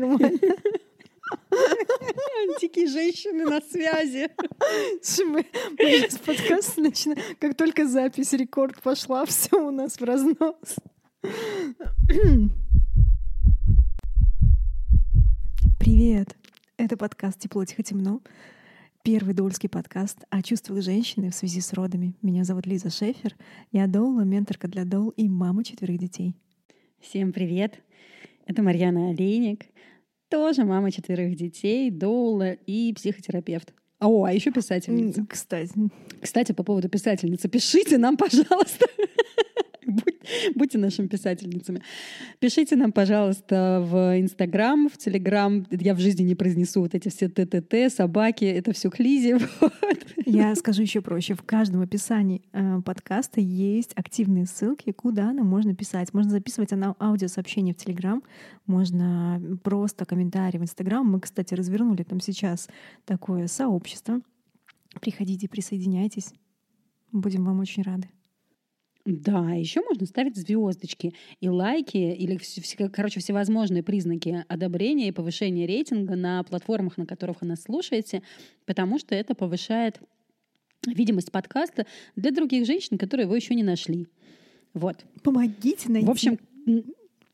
нормально. Антики женщины на связи. Мы, мы сейчас подкаст начинаем. Как только запись, рекорд пошла, все у нас в разнос. Привет! Это подкаст «Тепло, тихо, темно». Первый дольский подкаст о чувствах женщины в связи с родами. Меня зовут Лиза Шефер. Я доула, менторка для доул и мама четверых детей. Всем привет. Это Марьяна Олейник, тоже мама четверых детей, доула и психотерапевт. О, а еще писательница. Кстати, Кстати, по поводу писательницы, пишите нам, пожалуйста. Будь- Будьте нашими писательницами. Пишите нам, пожалуйста, в Инстаграм, в Телеграм. Я в жизни не произнесу вот эти все ТТТ, собаки. Это все к Лизе. Вот. я скажу еще проще. В каждом описании э, подкаста есть активные ссылки, куда нам можно писать. Можно записывать аудиосообщение в Телеграм, можно просто комментарии в Инстаграм. Мы, кстати, развернули там сейчас такое сообщество. Приходите, присоединяйтесь. Будем вам очень рады. Да, еще можно ставить звездочки и лайки, или, короче, всевозможные признаки одобрения и повышения рейтинга на платформах, на которых вы нас слушаете, потому что это повышает видимость подкаста для других женщин, которые его еще не нашли. Вот. Помогите найти В общем,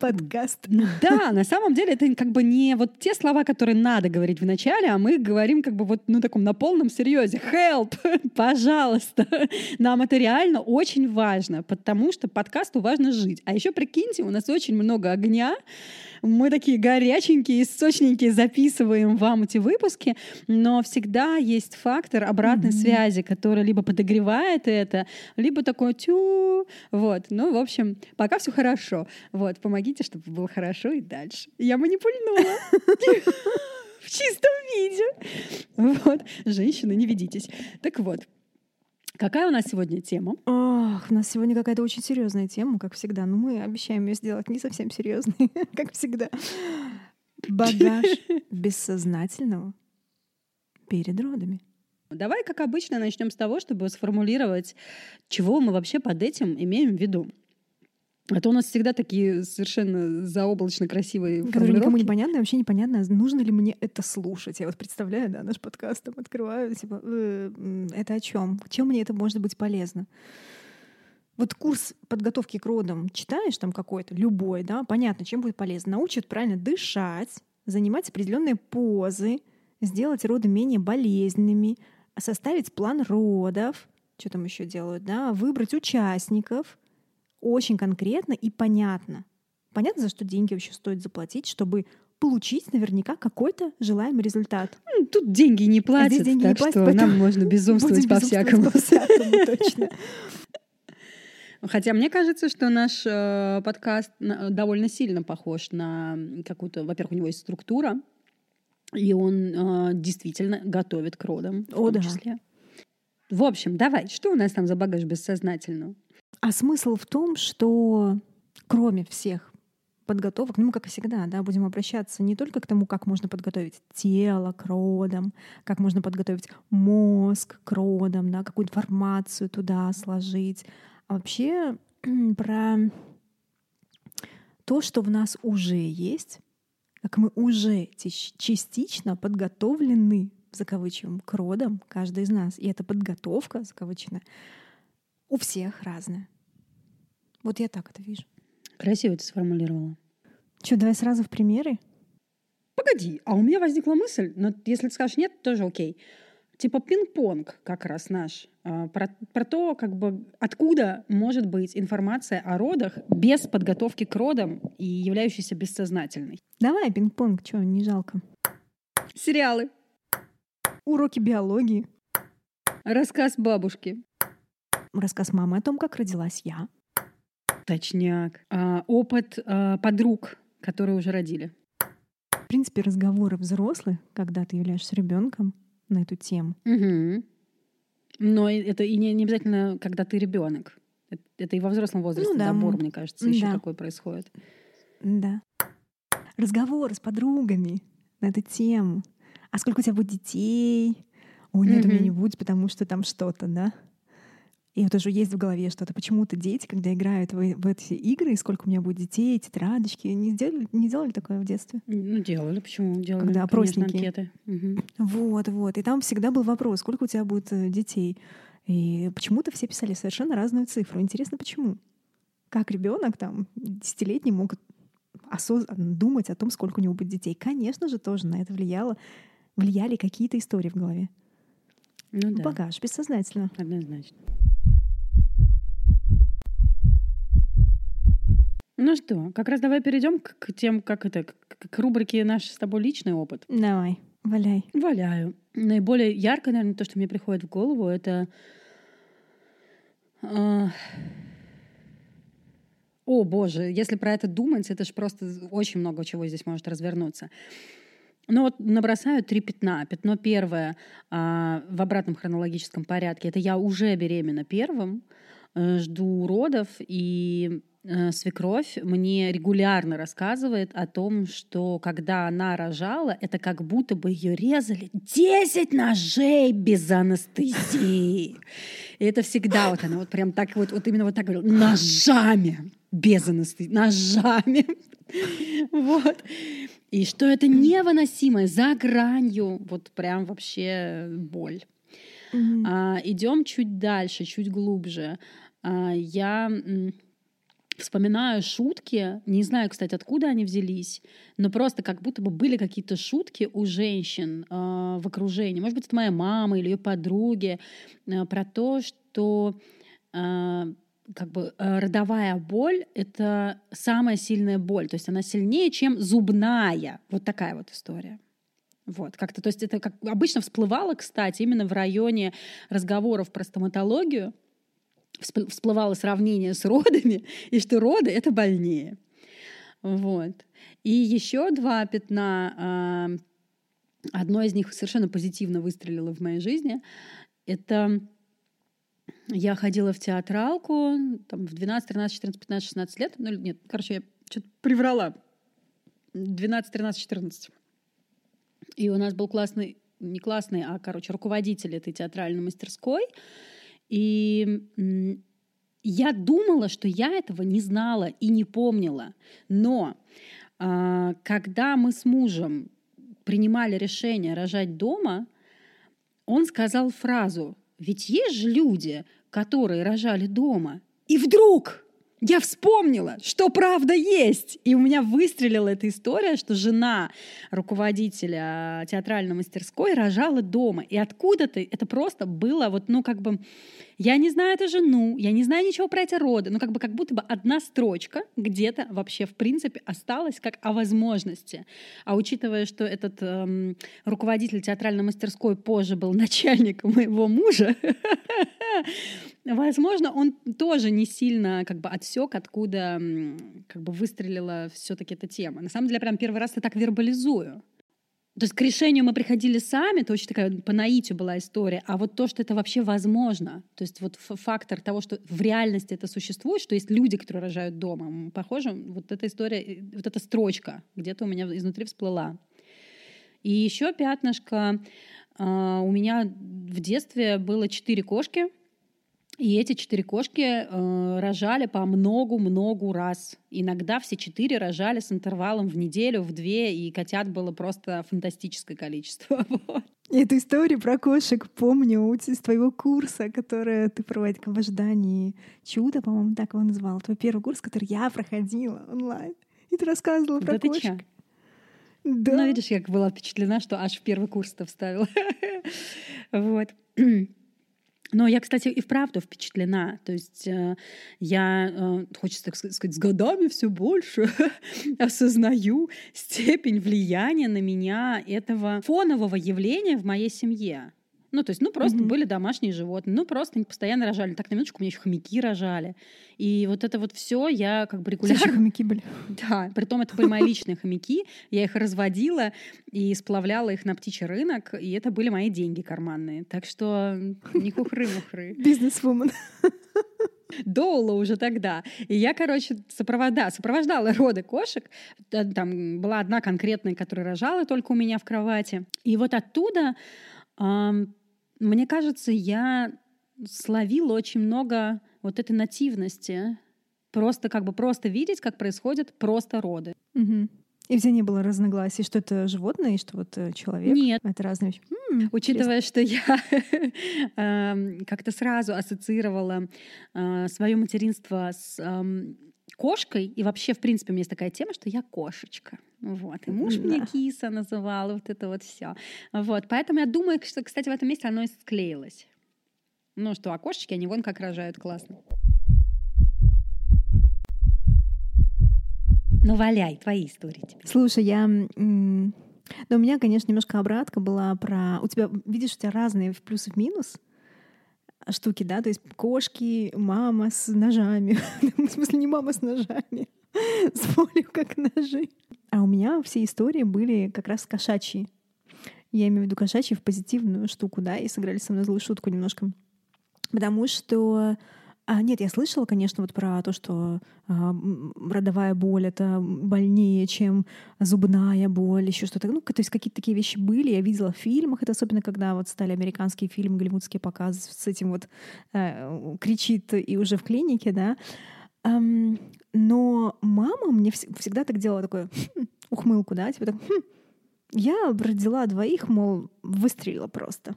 подкаст. ну да, на самом деле это как бы не вот те слова, которые надо говорить в начале, а мы говорим как бы вот ну таком на полном серьезе. Help, пожалуйста. Нам это реально очень важно, потому что подкасту важно жить. А еще прикиньте, у нас очень много огня, мы такие горяченькие, сочненькие записываем вам эти выпуски, но всегда есть фактор обратной Мгм. связи, который либо подогревает это, либо такой тю, вот. Ну, в общем, пока все хорошо. Вот, помогите, чтобы было хорошо и дальше. Я манипульнула. В чистом виде. Вот. Женщины, не ведитесь. Так вот, какая у нас сегодня тема? Ох, у нас сегодня какая-то очень серьезная тема, как всегда. Но мы обещаем ее сделать не совсем серьезной, как всегда. Багаж бессознательного перед родами. Давай, как обычно, начнем с того, чтобы сформулировать, чего мы вообще под этим имеем в виду. А то у нас всегда такие совершенно заоблачно красивые Которые никому не понятны, вообще непонятно, нужно ли мне это слушать. Я вот представляю, да, наш подкаст там открываю, типа, «Э, это о чем? Чем мне это может быть полезно? Вот курс подготовки к родам читаешь там какой-то, любой, да, понятно, чем будет полезно. Научат правильно дышать, занимать определенные позы, сделать роды менее болезненными, составить план родов, что там еще делают, да, выбрать участников, очень конкретно и понятно. Понятно, за что деньги вообще стоит заплатить, чтобы получить наверняка какой-то желаемый результат. Тут деньги не платят, А деньги не так платят, что нам можно безумствовать по-всякому. безумствовать по-всякому, точно. Хотя мне кажется, что наш э, подкаст на- довольно сильно похож на какую-то, во-первых, у него есть структура, и он э, действительно готовит к родам в том да. числе. В общем, давай, что у нас там за багаж бессознательного? А смысл в том, что кроме всех подготовок, ну, мы, как и всегда, да, будем обращаться не только к тому, как можно подготовить тело к родам, как можно подготовить мозг к родам, да, какую информацию туда сложить, а вообще про то, что в нас уже есть, как мы уже тич- частично подготовлены, закавычиваем, к родам, каждый из нас. И эта подготовка, закавыченная, у всех разная. Вот я так это вижу. Красиво ты сформулировала. Что, давай сразу в примеры? Погоди, а у меня возникла мысль, но если ты скажешь нет, тоже окей. Типа пинг-понг как раз наш. а, Про, про то, как бы откуда может быть информация о родах без подготовки к родам и являющейся бессознательной. Давай, пинг-понг, что, не жалко. Сериалы. Уроки биологии. Рассказ бабушки. Рассказ мамы о том, как родилась я. Точняк. А, опыт а, подруг, которые уже родили. В принципе, разговоры взрослых, когда ты являешься ребенком на эту тему. Мгм. Но это и не, не обязательно, когда ты ребенок. Это, это и во взрослом возрасте Ну да, добор, м, мне кажется, еще да. такое происходит. Да. Разговоры с подругами на эту тему. А сколько у тебя будет детей? о, нет, у меня не будет, потому что там что-то, да? И вот уже есть в голове что-то. Почему-то дети, когда играют в, в эти игры, и сколько у меня будет детей, тетрадочки, не делали, не делали такое в детстве? Ну, делали, почему? Делали, Когда конечно, опросники. анкеты. Мгм. Вот, вот. И там всегда был вопрос, сколько у тебя будет э, детей. И почему-то все писали совершенно разную цифру. Интересно, почему? Как ребенок там десятилетний мог осознанно думать о том, сколько у него будет детей? Конечно же, тоже на это влияло, влияли какие-то истории в голове. Ну да, Багаж бессознательно. однозначно. Ну что, как раз давай перейдем к, к тем, как это, к, к рубрике «Наш с тобой личный опыт». Давай, валяй. Валяю. Наиболее ярко, наверное, то, что мне приходит в голову, это... а, О, боже, если про это думать, это же просто очень много чего здесь может развернуться. Ну вот набросаю три пятна. Пятно первое а, в обратном хронологическом порядке. Это я уже беременна первым, жду родов, и э, свекровь мне регулярно рассказывает о том, что когда она рожала, это как будто бы ее резали 10 ножей без анестезии. И это всегда вот она вот прям так вот, вот именно вот так говорила, ножами без анестезии, ножами. Вот. И что это невыносимо, за гранью, вот прям вообще боль. Мгм. А, идем чуть дальше, чуть глубже. А, я вспоминаю шутки, не знаю, кстати, откуда они взялись, но просто как будто бы были какие-то шутки у женщин а, в окружении. Может быть, это моя мама или ее подруги а, про то, что как бы родовая боль — это самая сильная боль, то есть она сильнее, чем зубная. Вот такая вот история. Вот, как-то, то есть это как обычно всплывало, кстати, именно в районе разговоров про стоматологию, всплывало сравнение с родами, и что роды — это больнее. Вот. И еще два пятна, а, одно из них совершенно позитивно выстрелило в моей жизни. Это я ходила в театралку там, в 12, 13, 14, 15, 16 лет. Ну, нет, короче, я что-то приврала. 12, 13, 14. И у нас был классный, не классный, а, короче, руководитель этой театральной мастерской. И я думала, что я этого не знала и не помнила. Но а, когда мы с мужем принимали решение рожать дома, он сказал фразу, ведь есть же люди, которые рожали дома. И вдруг я вспомнила, что правда есть. И у меня выстрелила эта история, что жена руководителя театральной мастерской рожала дома. И откуда-то это просто было вот, ну, как бы, я не знаю эту жену, я не знаю ничего про эти роды, но как бы как будто бы одна строчка где-то вообще в принципе осталась как о возможности. А учитывая, что этот эм, руководитель театральной мастерской позже был начальником моего мужа, возможно, он тоже не сильно как бы отсек, откуда как бы выстрелила все-таки эта тема. На самом деле, я прям первый раз это так вербализую. То есть к решению мы приходили сами, это очень такая по наитию была история, а вот то, что это вообще возможно, то есть вот фактор того, что в реальности это существует, что есть люди, которые рожают дома, похоже, вот эта история, вот эта строчка где-то у меня изнутри всплыла. И еще пятнышко. а, У меня в детстве было четыре кошки, и эти четыре кошки э, рожали по многу-многу раз. Иногда все четыре рожали с интервалом в неделю, в две, и котят было просто фантастическое количество. Вот. Эту историю про кошек помню из твоего курса, который ты проводил в ожидании чуда, по-моему, так его назвал. Твой первый курс, который я проходила онлайн. И ты рассказывала про Да ты кошек. чё? Да. Ну, видишь, я как была впечатлена, что аж в первый курс-то вставила. Вот. Но я, кстати, и вправду впечатлена. То есть э, я, э, хочется так сказать, с годами все больше осознаю степень влияния на меня этого фонового явления в моей семье. Ну, то есть, ну, просто Мгм. были домашние животные, ну, просто они постоянно рожали. Так, на минуточку, у меня еще хомяки рожали. И вот это вот все я как бы регулярно хомяки были. да, притом это были мои личные хомяки. Я их разводила и сплавляла их на птичий рынок, и это были мои деньги карманные. Так что не хухры-мухры. Бизнес-вумен. Доула уже тогда. И я, короче, сопровода, сопровождала роды кошек. Т- Там была одна конкретная, которая рожала только у меня в кровати. И вот оттуда ам, Мне кажется, я словила очень много вот этой нативности. Просто как бы просто видеть, как происходят просто роды. Угу. И где не было разногласий, что это животное и что вот э, человек? Нет. Это разные вещи. М-м, Учитывая, что я эм, как-то сразу ассоциировала э, свое материнство с эм, кошкой, и вообще, в принципе, у меня есть такая тема, что я кошечка. Вот. И муж да. меня киса называл, вот это вот все. Вот. Поэтому я думаю, что, кстати, в этом месте оно и склеилось. Ну что, а кошечки, они вон как рожают классно. Ну, валяй, твои истории тебе. Слушай, я... Но у меня, конечно, немножко обратка была про... У тебя, видишь, у тебя разные в плюс и в минус штуки, да? То есть кошки, мама с ножами. в смысле, не мама с ножами. с болью, как ножи. А у меня все истории были как раз кошачьи. Я имею в виду кошачьи в позитивную штуку, да, и сыграли со мной злую шутку немножко. Потому что а, нет, я слышала, конечно, вот про то, что а, родовая боль это больнее, чем зубная боль, еще что-то. Ну, то есть какие-то такие вещи были. Я видела в фильмах, это особенно когда вот стали американские фильмы, голливудские показы с этим вот э, кричит и уже в клинике, да. Um, но мама мне вс- всегда так делала такое хм, ухмылку, да, типа так, хм, я родила двоих, мол, выстрелила просто.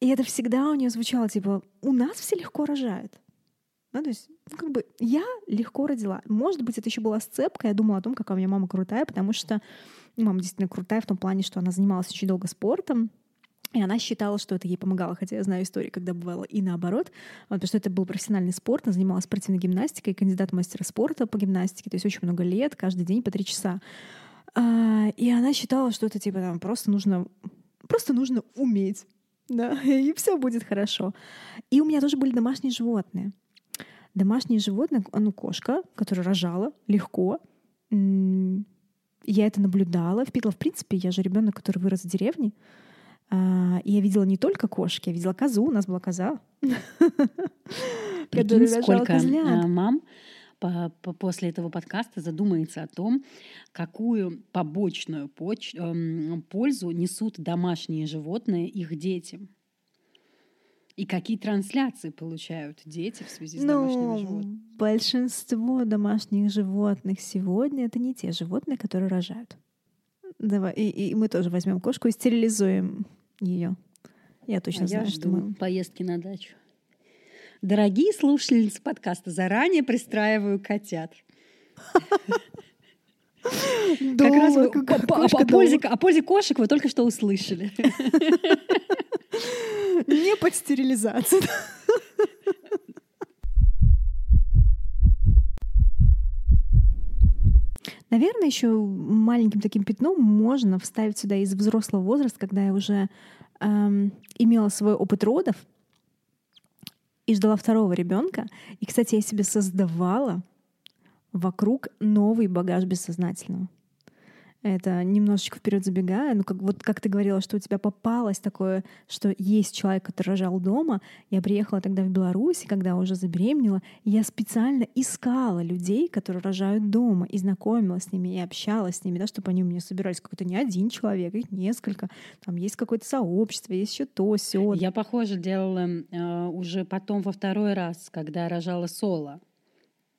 И это всегда у нее звучало, типа, у нас все легко рожают. Ну, то есть, ну, как бы я легко родила. Может быть, это еще была сцепка. Я думала о том, какая у меня мама крутая, потому что ну, мама действительно крутая в том плане, что она занималась очень долго спортом. И она считала, что это ей помогало, хотя я знаю истории, когда бывало и наоборот, потому что это был профессиональный спорт, она занималась спортивной гимнастикой, кандидат мастера спорта по гимнастике, то есть очень много лет, каждый день по три часа. А, и она считала, что это типа там просто нужно, просто нужно уметь да, и все будет хорошо. И у меня тоже были домашние животные. Домашние животные, ну, кошка, которая рожала легко. Я это наблюдала, впитала. В принципе, я же ребенок, который вырос в деревне. А, и я видела не только кошки, я видела козу, у нас была коза. Прикинь, сколько а, мам по, по, после этого подкаста задумается о том, какую побочную поч, э, пользу несут домашние животные их детям. И какие трансляции получают дети в связи с ну, домашними животными? Большинство домашних животных сегодня это не те животные, которые рожают. Давай, и, и мы тоже возьмем кошку и стерилизуем ее. Я точно а знаю, я что мы поездки на дачу. Дорогие слушательницы подкаста, заранее пристраиваю котят. Как раз о пользе, кошек вы только что услышали. Не под стерилизацию. Наверное, еще маленьким таким пятном можно вставить сюда из взрослого возраста, когда я уже эм, имела свой опыт родов, и ждала второго ребенка. И, кстати, я себе создавала вокруг новый багаж бессознательного. Это немножечко вперед забегая, ну как вот как ты говорила, что у тебя попалось такое, что есть человек, который рожал дома. Я приехала тогда в Беларусь, когда уже забеременела, и я специально искала людей, которые рожают дома, и знакомилась с ними, и общалась с ними, да, чтобы они у меня собирались какой-то не один человек, их несколько. Там есть какое-то сообщество, есть еще то, все. Я, похоже, делала э, уже потом во второй раз, когда рожала соло.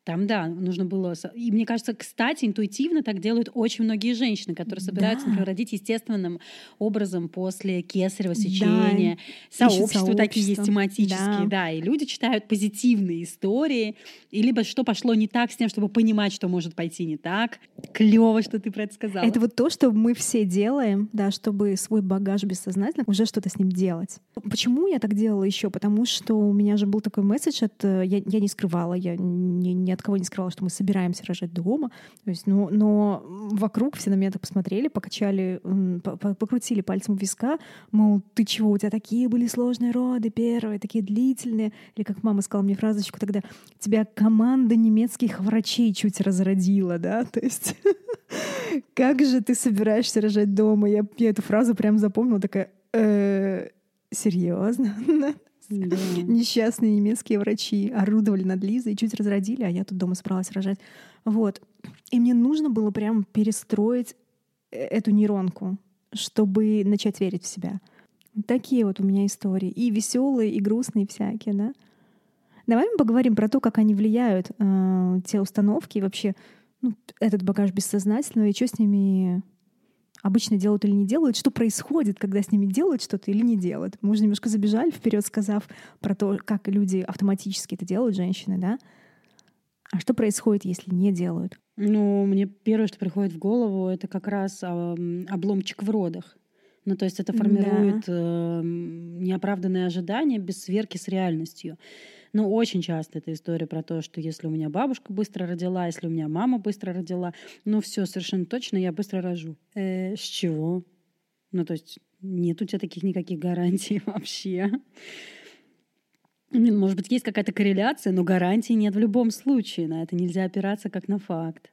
Там, да, нужно было... И мне кажется, кстати, интуитивно так делают очень многие женщины, которые собираются, да. например, родить естественным образом после кесарево сечения. Да. Сообщества, сообщества такие есть тематические, да. да. И люди читают позитивные истории, и либо что пошло не так с тем, чтобы понимать, что может пойти не так. Клево, что ты про это сказала. Это вот то, что мы все делаем, да, чтобы свой багаж бессознательно уже что-то с ним делать. Почему я так делала еще? Потому что у меня же был такой месседж, это я, я не скрывала, я не, не от кого не скрывала, что мы собираемся рожать дома. То есть, но, но вокруг все на меня так посмотрели, покачали, покрутили пальцем виска, мол, ты чего, у тебя такие были сложные роды первые, такие длительные. Или как мама сказала мне фразочку тогда, тебя команда немецких врачей чуть разродила, да? То есть как же ты собираешься рожать дома? Я, я эту фразу прям запомнила, такая, э, серьезно? Да. Несчастные немецкие врачи орудовали над Лизой и чуть разродили, а я тут дома собралась рожать. Вот. И мне нужно было прям перестроить э, эту нейронку, чтобы начать верить в себя. Такие вот у меня истории. И веселые, и грустные всякие, да. Давай мы поговорим про то, как они влияют, э, те установки, и вообще ну, этот багаж бессознательного, и что с ними обычно делают или не делают, что происходит, когда с ними делают что-то или не делают. Мы уже немножко забежали вперед, сказав про то, как люди автоматически это делают, женщины, да? А что происходит, если не делают? Ну, мне первое, что приходит в голову, это как раз обломчик в родах. Ну, то есть это формирует да. э, неоправданные ожидания без сверки с реальностью. Ну, очень часто эта история про то, что если у меня бабушка быстро родила, если у меня мама быстро родила, ну все, совершенно точно, я быстро рожу. Э, с чего? Ну, то есть нет у тебя таких никаких гарантий вообще. Может быть, есть какая-то корреляция, но гарантий нет в любом случае. На это нельзя опираться как на факт.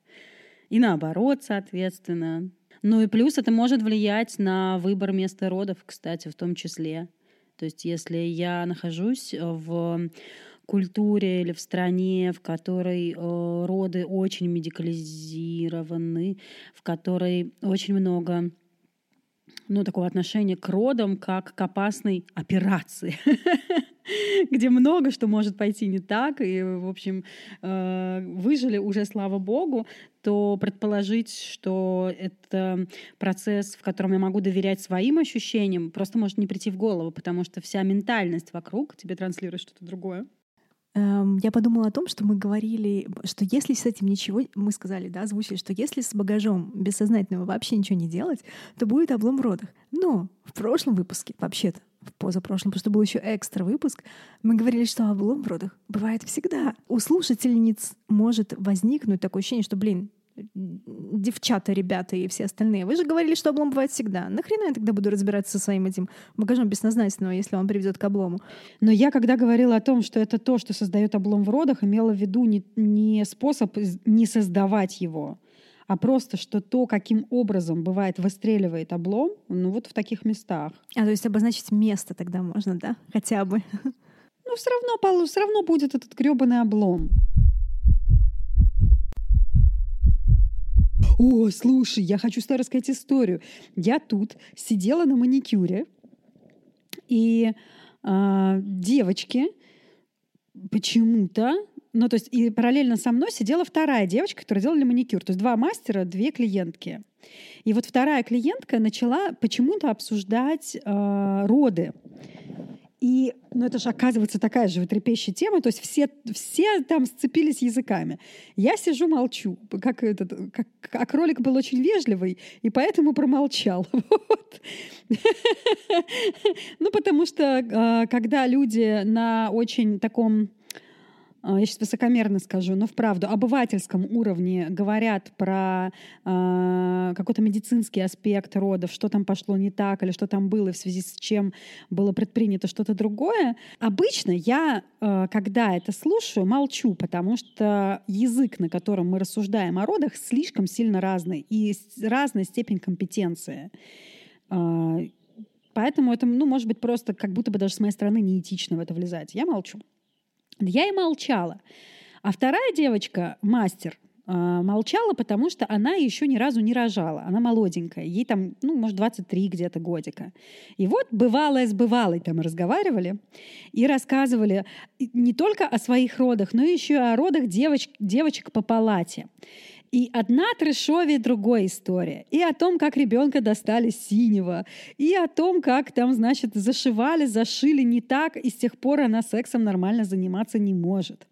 И наоборот, соответственно. Ну и плюс это может влиять на выбор места родов, кстати, в том числе. То есть если я нахожусь в культуре или в стране, в которой э, роды очень медикализированы, в которой очень много ну, такого отношения к родам как к опасной операции, где много что может пойти не так, и, в общем, э, выжили уже, слава богу, то предположить, что это процесс, в котором я могу доверять своим ощущениям, просто может не прийти в голову, потому что вся ментальность вокруг тебе транслирует что-то другое. Эм, я подумала о том, что мы говорили, что если с этим ничего, мы сказали, да, озвучили, что если с багажом бессознательного вообще ничего не делать, то будет облом в родах. Но в прошлом выпуске, вообще-то, в позапрошлом, потому что был еще экстра выпуск, мы говорили, что облом в родах бывает всегда. У слушательниц может возникнуть такое ощущение, что, блин, девчата, ребята и все остальные. Вы же говорили, что облом бывает всегда. Нахрена я тогда буду разбираться со своим этим багажом бессознательного, если он приведет к облому? Но я, когда говорила о том, что это то, что создает облом в родах, имела в виду не, не способ не создавать его, а просто, что то, каким образом бывает выстреливает облом, ну вот в таких местах. А то есть обозначить место тогда можно, да? Хотя бы. Ну, все равно, все равно будет этот гребаный облом. О, слушай, я хочу с тобой рассказать историю. Я тут сидела на маникюре, и э, девочки почему-то ну, то есть и параллельно со мной сидела вторая девочка, которая делала маникюр. То есть два мастера, две клиентки. И вот вторая клиентка начала почему-то обсуждать э, роды. И, ну, это же, оказывается, такая же трепещущая тема. То есть все, все там сцепились языками. Я сижу, молчу. Как этот, как, а кролик был очень вежливый, и поэтому промолчал. Ну, потому что а, когда люди на очень таком я сейчас высокомерно скажу, но вправду, обывательском уровне говорят про э, какой-то медицинский аспект родов, что там пошло не так, или что там было, в связи с чем было предпринято что-то другое, обычно я, э, когда это слушаю, молчу, потому что язык, на котором мы рассуждаем о родах, слишком сильно разный, и разная степень компетенции. Э, поэтому это, ну, может быть, просто как будто бы даже с моей стороны неэтично в это влезать. Я молчу. Я и молчала. А вторая девочка, мастер, а, молчала, потому что она еще ни разу не рожала. Она молоденькая, ей там, ну, может, 23 где-то годика. И вот бывалое с бывалой там разговаривали и рассказывали не только о своих родах, но еще и о родах девоч девочек по палате. И одна трешовее другой история. И о том, как ребенка достали синего. И о том, как там, значит, зашивали, зашили не так, и с тех пор она сексом нормально заниматься не может.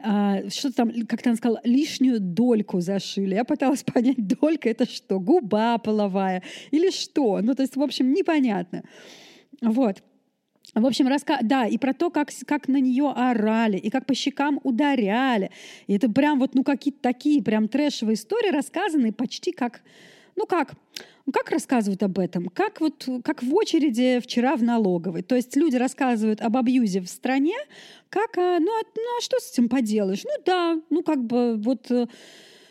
А, что там, как-то она сказала, лишнюю дольку зашили. Я пыталась понять, долька это что? Губа половая или что? Ну, то есть, в общем, непонятно. Вот. В общем, раска... да, и про то, как, как на нее орали, и как по щекам ударяли. И это прям вот, ну, какие-то такие прям трэшевые истории, рассказанные почти как, ну, как, ну, как рассказывают об этом? Как вот, как в очереди вчера в налоговой. То есть люди рассказывают об абьюзе в стране, как, а, ну, а, ну, а что с этим поделаешь? Ну, да, ну, как бы вот э,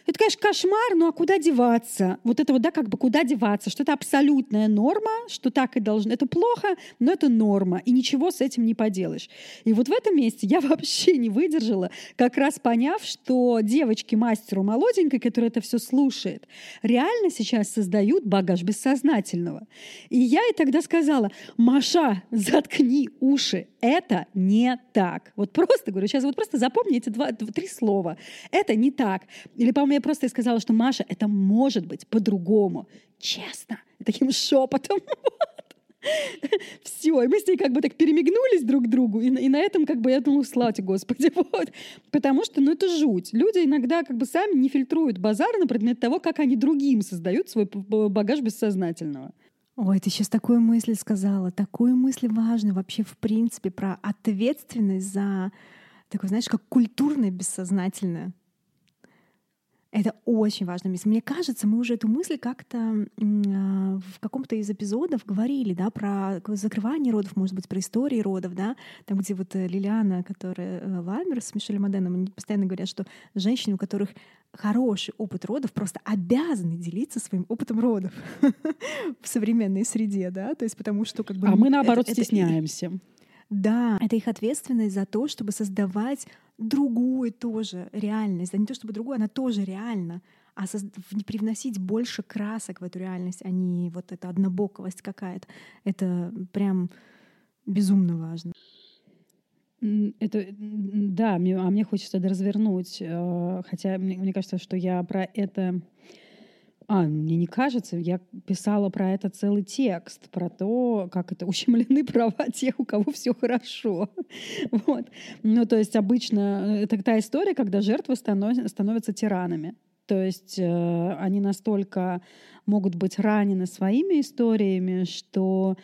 Это, конечно, кошмар, ну а куда деваться? Вот это вот, да, как бы куда деваться? Что это абсолютная норма, что так и должно. Это плохо, но это норма, и ничего с этим не поделаешь. И вот в этом месте я вообще не выдержала, как раз поняв, что девочки мастеру молоденькой, которая это все слушает, реально сейчас создают багаж бессознательного. И я ей тогда сказала, Маша, заткни уши, это не так. Вот просто говорю, сейчас вот просто запомни эти два, три слова. Это не так. Или, по-моему, я просто сказала, что Маша, это может быть по-другому. Честно. Таким шепотом. Все, и мы с ней как бы так перемигнулись друг к другу, и, и на этом как бы я думала, слава тебе, Господи, вот. Потому что, ну, это жуть. Люди иногда как бы сами не фильтруют базар на предмет того, как они другим создают свой багаж бессознательного. Ой, ты сейчас такую мысль сказала, такую мысль важную вообще в принципе про ответственность за такое, знаешь, как культурное бессознательное. Это очень важно. Мне кажется, мы уже эту мысль как-то а, в каком-то из эпизодов говорили, да, про закрывание родов, может быть, про истории родов, да, там, где вот э, Лилиана, которая э, Ламер с Мишелем Моденом, они постоянно говорят, что женщины, у которых хороший опыт родов, просто обязаны делиться своим опытом родов в современной среде, да, то есть потому что как бы... А мы, наоборот, это, стесняемся. Это, да, это их ответственность за то, чтобы создавать другую тоже реальность. Да не то чтобы другую, она тоже реальна, а соз... привносить больше красок в эту реальность, а не вот эта однобоковость какая-то. Это прям безумно важно. Это, да, а мне хочется это развернуть. Э, хотя мне кажется, что я про это а, мне не кажется, я писала про это целый текст, про то, как это ущемлены права тех, у кого все хорошо. Вот. Ну, то есть обычно э, это та история, когда жертвы станов, становятся тиранами. То есть э, они настолько могут быть ранены своими историями, что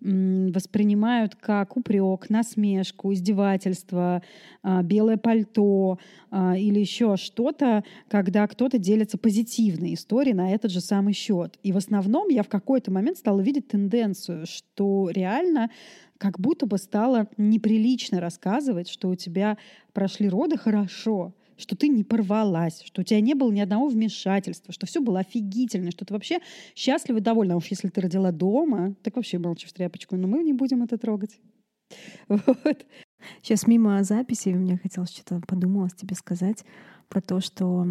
воспринимают как упрек, насмешку, издевательство, а, белое пальто а, или еще что-то, когда кто-то делится позитивной историей на этот же самый счет. И в основном я в какой-то момент стала видеть тенденцию, что реально как будто бы стало неприлично рассказывать, что у тебя прошли роды хорошо, что ты не порвалась, что у тебя не было ни одного вмешательства, что все было офигительно, что ты вообще счастлива и довольна. А уж если ты родила дома, так вообще молчи в тряпочку. Но мы не будем это трогать. Вот. Сейчас мимо записи у меня хотелось что-то подумалось тебе сказать про то, что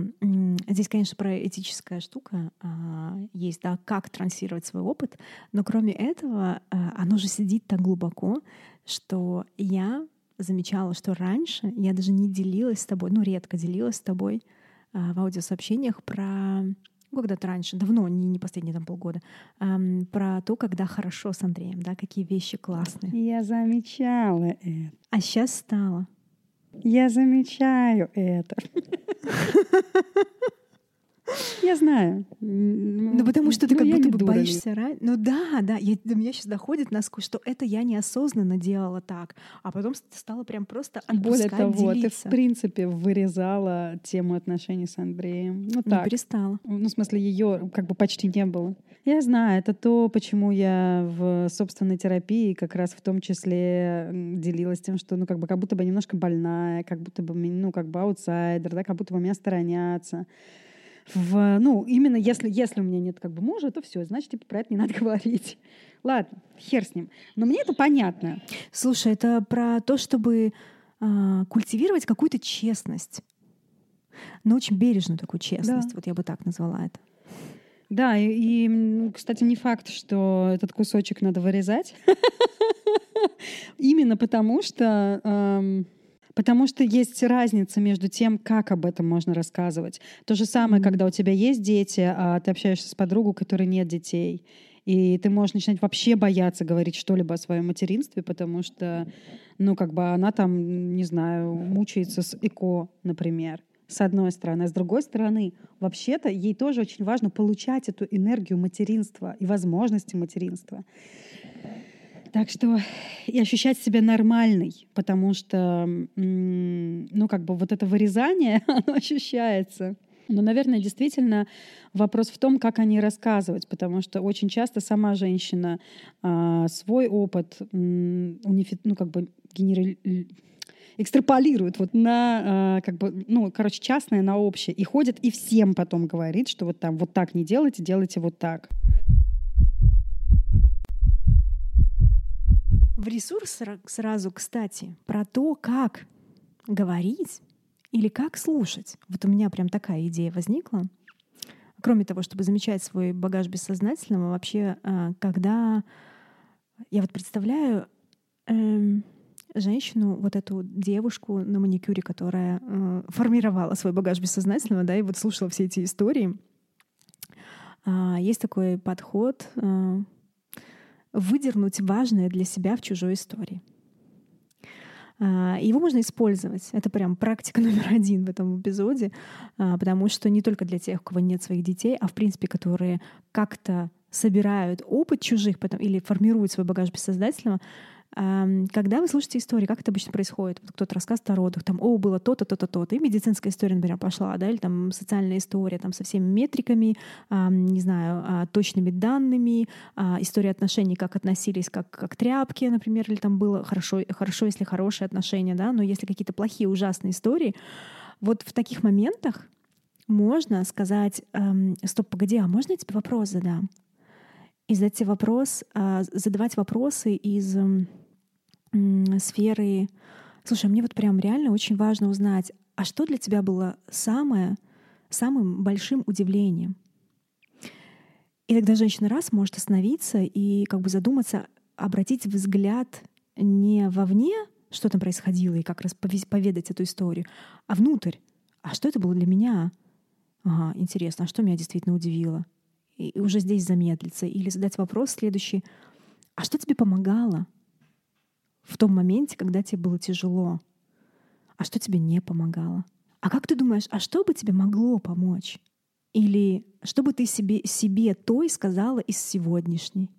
здесь, конечно, про этическая штука а, есть, да, как транслировать свой опыт, но кроме этого а, оно же сидит так глубоко, что я замечала, что раньше я даже не делилась с тобой, ну, редко делилась с тобой а, в аудиосообщениях про ну, когда-то раньше, давно, не, не последние там полгода, эм, про то, когда хорошо с Андреем, да, какие вещи классные. Я замечала это. А сейчас стало. Я замечаю это. Я знаю. Ну, потому что ты ну, как будто бы боишься раньше. Ну да, да. Я, до меня сейчас доходит насквозь, что это я неосознанно делала так. А потом стала прям просто Более того, делиться. ты в принципе вырезала тему отношений с Андреем. Ну, ну так. Не перестала. Ну, в смысле, ее как бы почти не было. Я знаю, это то, почему я в собственной терапии как раз в том числе делилась тем, что ну как бы как будто бы немножко больная, как будто бы ну как бы аутсайдер, да, как будто бы меня сторонятся в, ну, именно если, если у меня нет как бы мужа, то все, значит, типа, про это не надо говорить. Ладно, хер с ним. Но мне это понятно. Слушай, это про то, чтобы э, культивировать какую-то честность. Но очень бережную такую честность. Да. Вот я бы так назвала это. Да, и, и, кстати, не факт, что этот кусочек надо вырезать. Именно потому, что эм, Потому что есть разница между тем, как об этом можно рассказывать. То же самое, mm-hmm. когда у тебя есть дети, а ты общаешься с подругой, у которой нет детей. И ты можешь начинать вообще бояться говорить что-либо о своем материнстве, потому что, ну, как бы она там, не знаю, мучается с ЭКО, например с одной стороны. А с другой стороны, вообще-то ей тоже очень важно получать эту энергию материнства и возможности материнства. Так что и ощущать себя нормальной, потому что, ну, как бы вот это вырезание, оно ощущается. Но, наверное, действительно вопрос в том, как они рассказывать, потому что очень часто сама женщина а, свой опыт унифи, ну, как бы генерали экстраполирует вот на, э, как бы, ну, короче, частное на общее, и ходит и всем потом говорит, что вот там вот так не делайте, делайте вот так. В ресурс сразу, кстати, про то, как говорить или как слушать. Вот у меня прям такая идея возникла. Кроме того, чтобы замечать свой багаж бессознательного, вообще, а, когда я вот представляю эм, женщину, вот эту девушку на маникюре, которая э, формировала свой багаж бессознательного, да, и вот слушала все эти истории. Э, есть такой подход э, выдернуть важное для себя в чужой истории. Его можно использовать. Это прям практика номер один в этом эпизоде, потому что не только для тех, у кого нет своих детей, а в принципе, которые как-то собирают опыт чужих потом, или формируют свой багаж бессознательного, когда вы слушаете истории, как это обычно происходит? Вот кто-то рассказывает о родах, там, о, было то-то, то-то, то-то, и медицинская история, например, пошла, да, или там социальная история, там, со всеми метриками, не знаю, а, точными данными, а, история отношений, как относились как, как тряпки, например, или там было хорошо, хорошо, если хорошие отношения, да, но если какие-то плохие, ужасные истории, вот в таких моментах можно сказать, стоп, погоди, а можно я тебе вопрос задам? И задать вопрос, а, задавать вопросы из сферы. Слушай, мне вот прям реально очень важно узнать, а что для тебя было самое, самым большим удивлением? И тогда женщина раз может остановиться и как бы задуматься, обратить взгляд не вовне, что там происходило и как раз поведать эту историю, а внутрь. А что это было для меня? Ага, интересно, а что меня действительно удивило? И уже здесь замедлиться. Или задать вопрос следующий. А что тебе помогало? В том моменте, когда тебе было тяжело? А что тебе не помогало? А как ты думаешь, а что бы тебе могло помочь? Или что бы ты себе, себе той сказала из сегодняшней?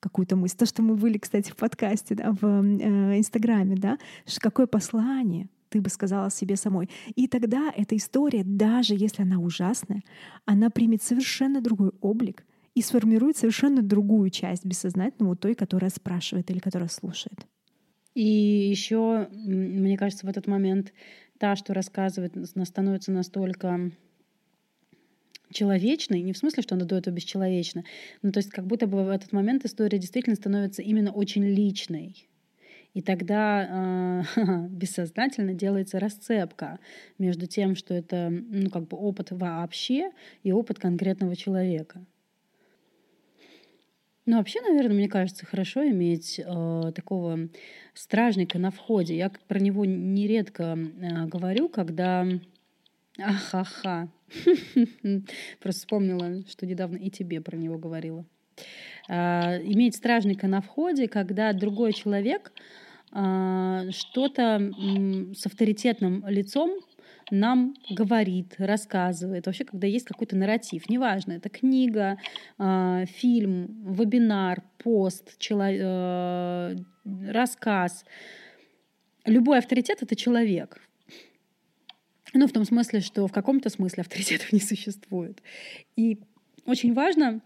Какую-то мысль. То, что мы были, кстати, в подкасте, да, в э, Инстаграме, да, какое послание ты бы сказала себе самой. И тогда эта история, даже если она ужасная, она примет совершенно другой облик и сформирует совершенно другую часть бессознательного той, которая спрашивает или которая слушает. И еще, мне кажется, в этот момент та, что рассказывает, становится настолько человечной, не в смысле, что она до этого бесчеловечна, но то есть как будто бы в этот момент история действительно становится именно очень личной. И тогда э, бессознательно делается расцепка между тем, что это ну, как бы опыт вообще и опыт конкретного человека. Ну, вообще, наверное, мне кажется, хорошо иметь э, такого стражника на входе. Я про него нередко э, говорю, когда... Ахаха. Просто вспомнила, что недавно и тебе про него говорила. Э, иметь стражника на входе, когда другой человек э, что-то с авторитетным лицом нам говорит, рассказывает. Вообще, когда есть какой-то нарратив, неважно, это книга, э, фильм, вебинар, пост, чело- э, рассказ. Любой авторитет — это человек. Ну, в том смысле, что в каком-то смысле авторитетов не существует. И очень важно,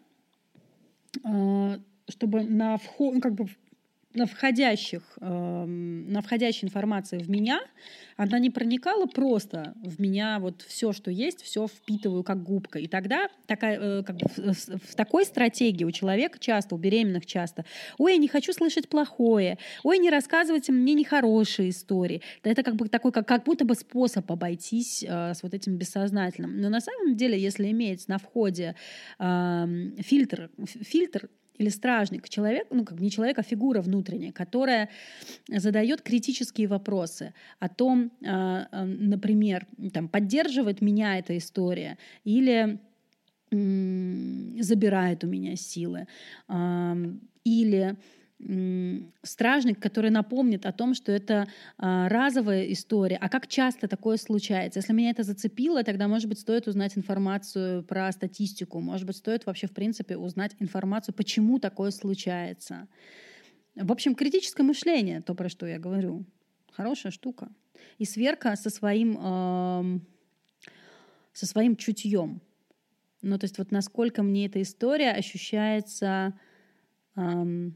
э, чтобы на вход, ну, как бы на входящих, э, на входящей информации в меня, она не проникала просто в меня, вот все, что есть, все впитываю как губка. И тогда такая, э, как бы в, в такой стратегии у человека часто, у беременных часто, ой, я не хочу слышать плохое, ой, не рассказывайте мне нехорошие истории. Это как бы такой, как, как будто бы способ обойтись э, с вот этим бессознательным. Но на самом деле, если иметь на входе э, фильтр, фильтр или стражник, человек, ну как не человек, а фигура внутренняя, которая задает критические вопросы о том, а, а, например, там, поддерживает меня эта история или забирает у меня силы, или стражник, который напомнит о том, что это а, разовая история. А как часто такое случается? Если меня это зацепило, тогда, может быть, стоит узнать информацию про статистику. Может быть, стоит вообще, в принципе, узнать информацию, почему такое случается. В общем, критическое мышление, то, про что я говорю, хорошая штука. И сверка со своим, э, со своим чутьем. Ну, то есть вот насколько мне эта история ощущается... Э,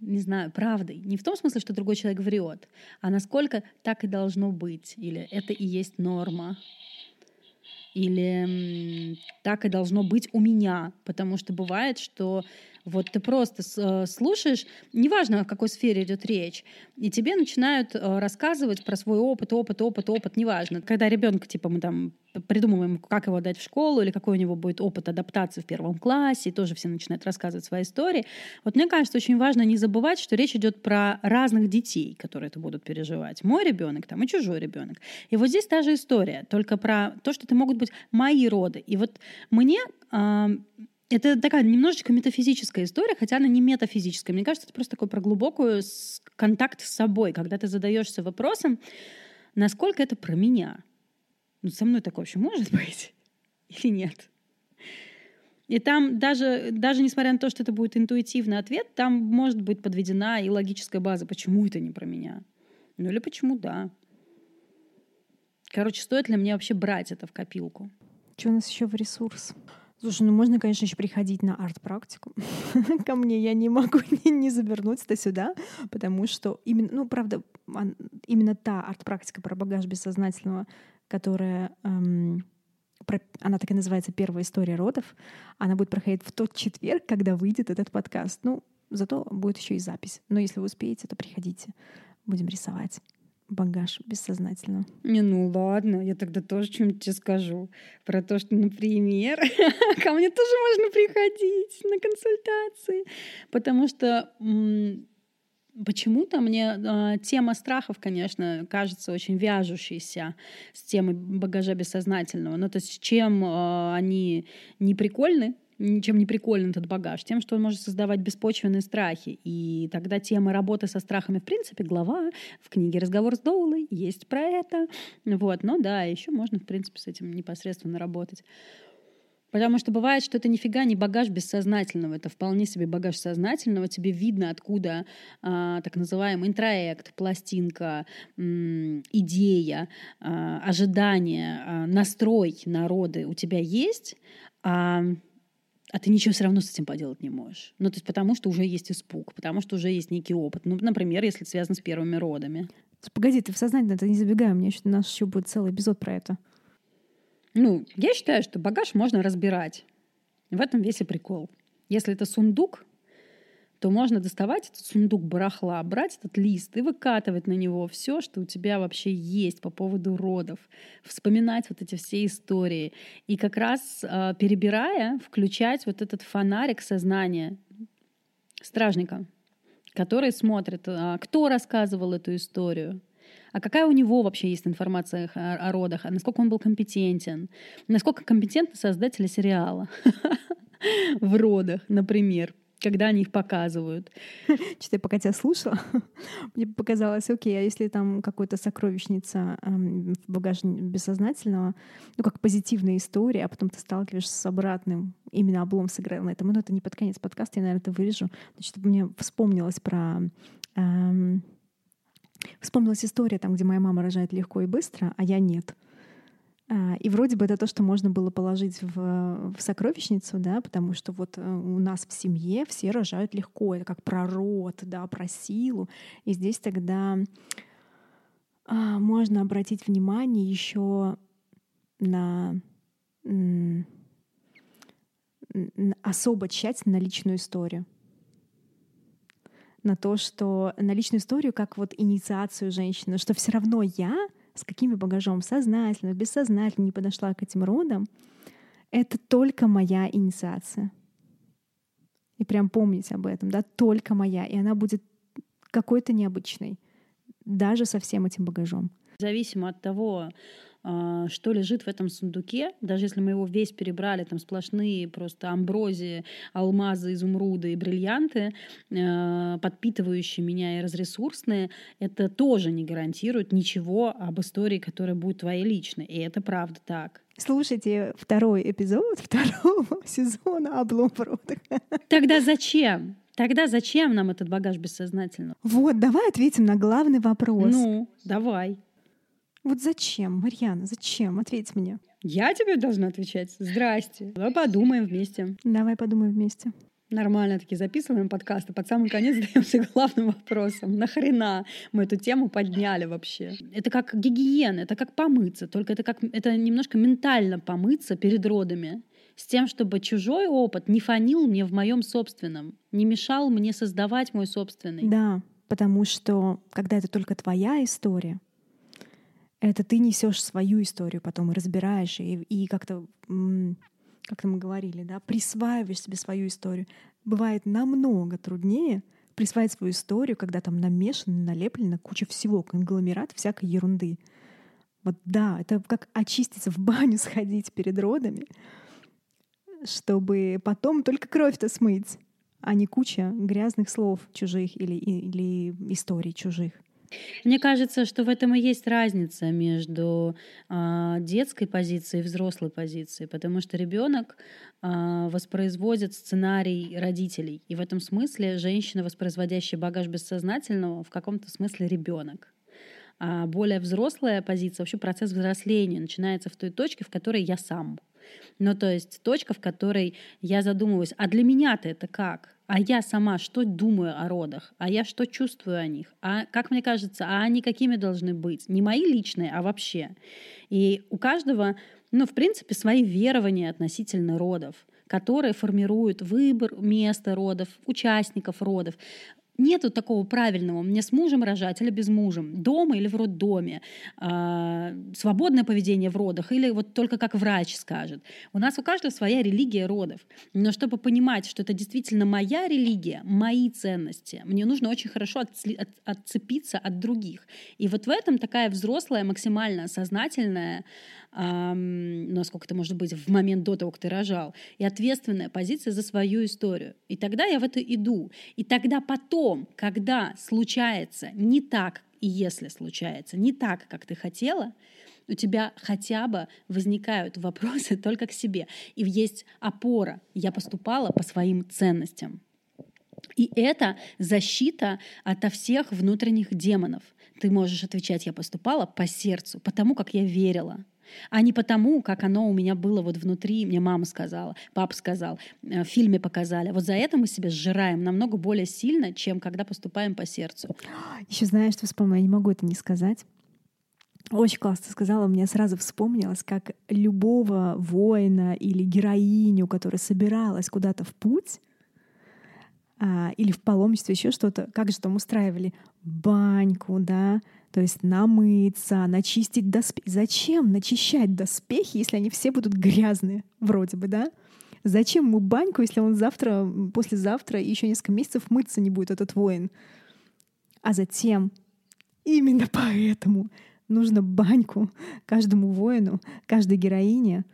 не знаю, правдой. Не в том смысле, что другой человек врет, а насколько так и должно быть, или это и есть норма, или так и должно быть у меня, потому что бывает, что вот ты просто э, слушаешь, неважно, о какой сфере идет речь, и тебе начинают э, рассказывать про свой опыт, опыт, опыт, опыт, неважно. Когда ребенка, типа, мы там придумываем, как его дать в школу, или какой у него будет опыт адаптации в первом классе, и тоже все начинают рассказывать свои истории. Вот мне кажется, очень важно не забывать, что речь идет про разных детей, которые это будут переживать. Мой ребенок там и чужой ребенок. И вот здесь та же история, только про то, что это могут быть мои роды. И вот мне это такая немножечко метафизическая история, хотя она не метафизическая. Мне кажется, это просто такой про глубокую контакт с собой, когда ты задаешься вопросом, насколько это про меня. Ну, со мной такое вообще может быть или нет? И там даже, даже несмотря на то, что это будет интуитивный ответ, там может быть подведена и логическая база, почему это не про меня. Ну или почему да. Короче, стоит ли мне вообще брать это в копилку? Что у нас еще в ресурс? Слушай, ну можно, конечно, еще приходить на арт-практику. Ко мне я не могу не, не завернуться сюда, потому что именно, ну, правда, именно та арт-практика про багаж бессознательного, которая эм, она так и называется «Первая история родов», она будет проходить в тот четверг, когда выйдет этот подкаст. Ну, зато будет еще и запись. Но если вы успеете, то приходите. Будем рисовать багаж бессознательно. Не, ну ладно, я тогда тоже что-нибудь тебе скажу про то, что, например, ко мне тоже можно приходить на консультации, потому что Почему-то мне э, тема страхов, конечно, кажется очень вяжущейся с темой багажа бессознательного. Ну, то есть чем э, они не прикольны, ничем не прикольный этот багаж, тем, что он может создавать беспочвенные страхи. И тогда тема работы со страхами, в принципе, глава в книге «Разговор с Доулой» есть про это. Вот, но да, еще можно, в принципе, с этим непосредственно работать. Потому что бывает, что это нифига не багаж бессознательного, это вполне себе багаж сознательного. Тебе видно, откуда а, так называемый интроект, пластинка, м, идея, а, ожидание, а, настрой народы у тебя есть, а а ты ничего все равно с этим поделать не можешь. Ну, то есть потому что уже есть испуг, потому что уже есть некий опыт. Ну, например, если это связано с первыми родами. Погоди, ты в сознание это не забегай, у меня еще, у нас еще будет целый эпизод про это. Ну, я считаю, что багаж можно разбирать. В этом весь и прикол. Если это сундук, то можно доставать этот сундук барахла, брать этот лист и выкатывать на него все, что у тебя вообще есть по поводу родов, вспоминать вот эти все истории. И как раз э, перебирая, включать вот этот фонарик сознания стражника, который смотрит, э, кто рассказывал эту историю, а какая у него вообще есть информация о, родах, а насколько он был компетентен, насколько компетентны создатели сериала в родах, например когда они их показывают. Что-то я пока тебя слушала, мне показалось, окей, а если там какая-то сокровищница в багаже бессознательного, ну, как позитивная история, а потом ты сталкиваешься с обратным, именно облом сыграл на этом, ну, это не под конец подкаста, я, наверное, это вырежу, значит, мне вспомнилось про... Вспомнилась история там, где моя мама рожает легко и быстро, а я нет. А, и вроде бы это то, что можно было положить в, в сокровищницу, да, потому что вот э, у нас в семье все рожают легко, это как про род, да, про силу. И здесь тогда а, можно обратить внимание еще на, особо тщательно на личную историю на то, что на личную историю как вот инициацию женщины, что все равно я с каким багажом, сознательно, бессознательно не подошла к этим родам, это только моя инициация. И прям помнить об этом, да, только моя. И она будет какой-то необычной, даже со всем этим багажом. Зависимо от того, что лежит в этом сундуке, даже если мы его весь перебрали, там сплошные просто амброзии, алмазы, изумруды и бриллианты, а, подпитывающие меня и разресурсные, это тоже не гарантирует ничего об истории, которая будет твоей личной. И это правда так. Слушайте второй эпизод второго сезона «Облом в ротах». Тогда зачем? Тогда зачем нам этот багаж бессознательного? Вот, давай ответим на главный вопрос. Ну, давай. Вот зачем, Марьяна, зачем? Ответь мне. Я тебе должна отвечать. Здрасте. Давай подумаем вместе. Давай подумаем вместе. Нормально таки записываем подкасты. Под самый конец задаемся главным вопросом. Нахрена мы эту тему подняли вообще? Это как гигиена, это как помыться, только это как это немножко ментально помыться перед родами с тем, чтобы чужой опыт не фанил мне в моем собственном, не мешал мне создавать мой собственный. Да, потому что когда это только твоя история, это ты несешь свою историю потом и разбираешь, и, и как-то как мы говорили, да, присваиваешь себе свою историю. Бывает намного труднее присваивать свою историю, когда там намешано, налеплено куча всего, конгломерат всякой ерунды. Вот да, это как очиститься в баню сходить перед родами, чтобы потом только кровь-то смыть, а не куча грязных слов чужих или, или историй чужих. Мне кажется, что в этом и есть разница между э, детской позицией и взрослой позицией, потому что ребенок э, воспроизводит сценарий родителей, и в этом смысле женщина, воспроизводящая багаж бессознательного, в каком-то смысле ребенок. А более взрослая позиция, вообще процесс взросления начинается в той точке, в которой я сам. Ну, то есть точка, в которой я задумываюсь, а для меня-то это как? а я сама что думаю о родах, а я что чувствую о них, а как мне кажется, а они какими должны быть, не мои личные, а вообще. И у каждого, ну, в принципе, свои верования относительно родов которые формируют выбор места родов, участников родов. Нету такого правильного, мне с мужем рожать или без мужем, дома или в роддоме, э, свободное поведение в родах или вот только как врач скажет. У нас у каждого своя религия родов. Но чтобы понимать, что это действительно моя религия, мои ценности, мне нужно очень хорошо отцепиться от других. И вот в этом такая взрослая, максимально сознательная эм, насколько это может быть в момент до того, как ты рожал, и ответственная позиция за свою историю. И тогда я в это иду. И тогда потом, когда случается не так, и если случается не так, как ты хотела, у тебя хотя бы возникают вопросы только к себе. И есть опора. Я поступала по своим ценностям. И это защита ото всех внутренних демонов. Ты можешь отвечать, я поступала по сердцу, потому как я верила а не потому, как оно у меня было вот внутри, мне мама сказала, папа сказал, э, в фильме показали. Вот за это мы себя сжираем намного более сильно, чем когда поступаем по сердцу. Еще знаешь, что вспомнила, я не могу это не сказать. Очень классно сказала, мне сразу вспомнилось, как любого воина или героиню, которая собиралась куда-то в путь, а, или в паломничество, еще что-то, как же там устраивали баньку, да, то есть намыться, начистить доспехи. Зачем начищать доспехи, если они все будут грязные, вроде бы, да? Зачем ему баньку, если он завтра, послезавтра и еще несколько месяцев мыться не будет, этот воин? А затем, именно поэтому нужно баньку каждому воину, каждой героине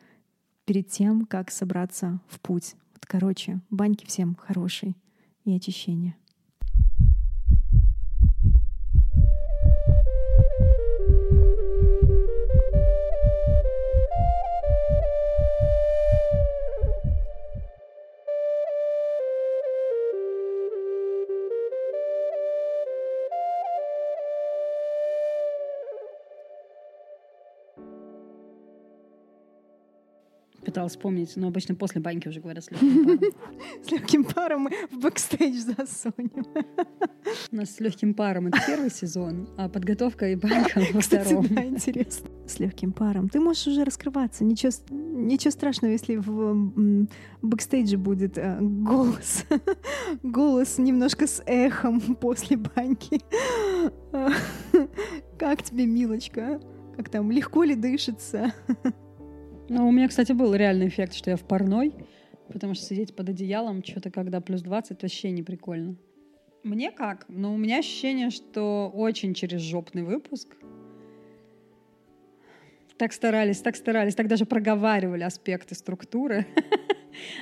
перед тем, как собраться в путь. Вот, короче, баньки всем хорошей и очищения. Пыталась вспомнить, но обычно после баньки уже говорят с легким паром. С легким паром мы в бэкстейдж засунем. У нас с легким паром это первый сезон, а подготовка и банька во втором. Да, интересно. С легким паром. Ты можешь уже раскрываться. Ничего, ничего страшного, если в бэкстейдже будет э, голос. голос немножко с эхом после баньки. Как тебе, милочка? Как там, легко ли дышится? Ну, у меня, кстати, был реальный эффект, что я в парной, потому что сидеть под одеялом что-то, когда плюс 20, вообще не прикольно. Мне как? Ну, у меня ощущение, что очень через жопный выпуск. Так старались, так старались, так даже проговаривали аспекты структуры.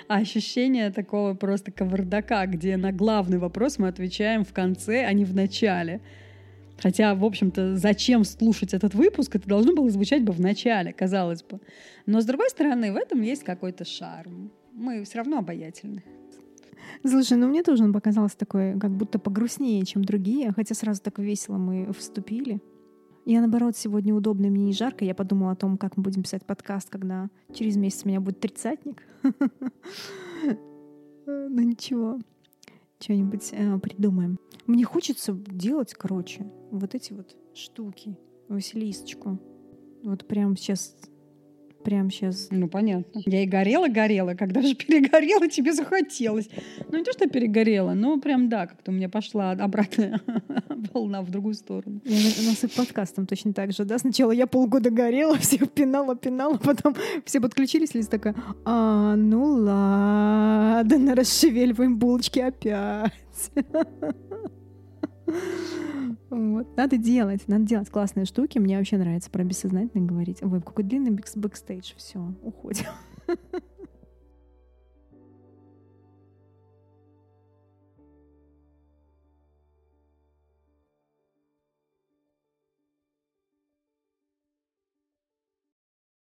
А ощущение такого просто кавардака, где на главный вопрос мы отвечаем в конце, а не в начале. Хотя, в общем-то, зачем слушать этот выпуск? Это должно было звучать бы в начале, казалось бы. Но, с другой стороны, в этом есть какой-то шарм. Мы все равно обаятельны. Слушай, ну мне тоже он показался такой, как будто погрустнее, чем другие, хотя сразу так весело мы вступили. Я, наоборот, сегодня удобно, мне не жарко. Я подумала о том, как мы будем писать подкаст, когда через месяц у меня будет тридцатник. Ну ничего, что-нибудь э, придумаем. Мне хочется делать, короче, вот эти вот штуки, Василисочку. Вот прямо сейчас прямо сейчас. Ну, понятно. Я и горела-горела, когда же перегорела, тебе захотелось. Ну, не то, что перегорела, но прям, да, как-то у меня пошла обратная волна в другую сторону. Я, у нас и подкастом точно так же, да? Сначала я полгода горела, всех пинала, пинала, потом все подключились, Лиз такая, а, ну ладно, расшевеливаем булочки опять. Вот. Надо делать, надо делать классные штуки. Мне вообще нравится про бессознательное говорить. Ой, какой длинный бэкстейдж. Все, уходим.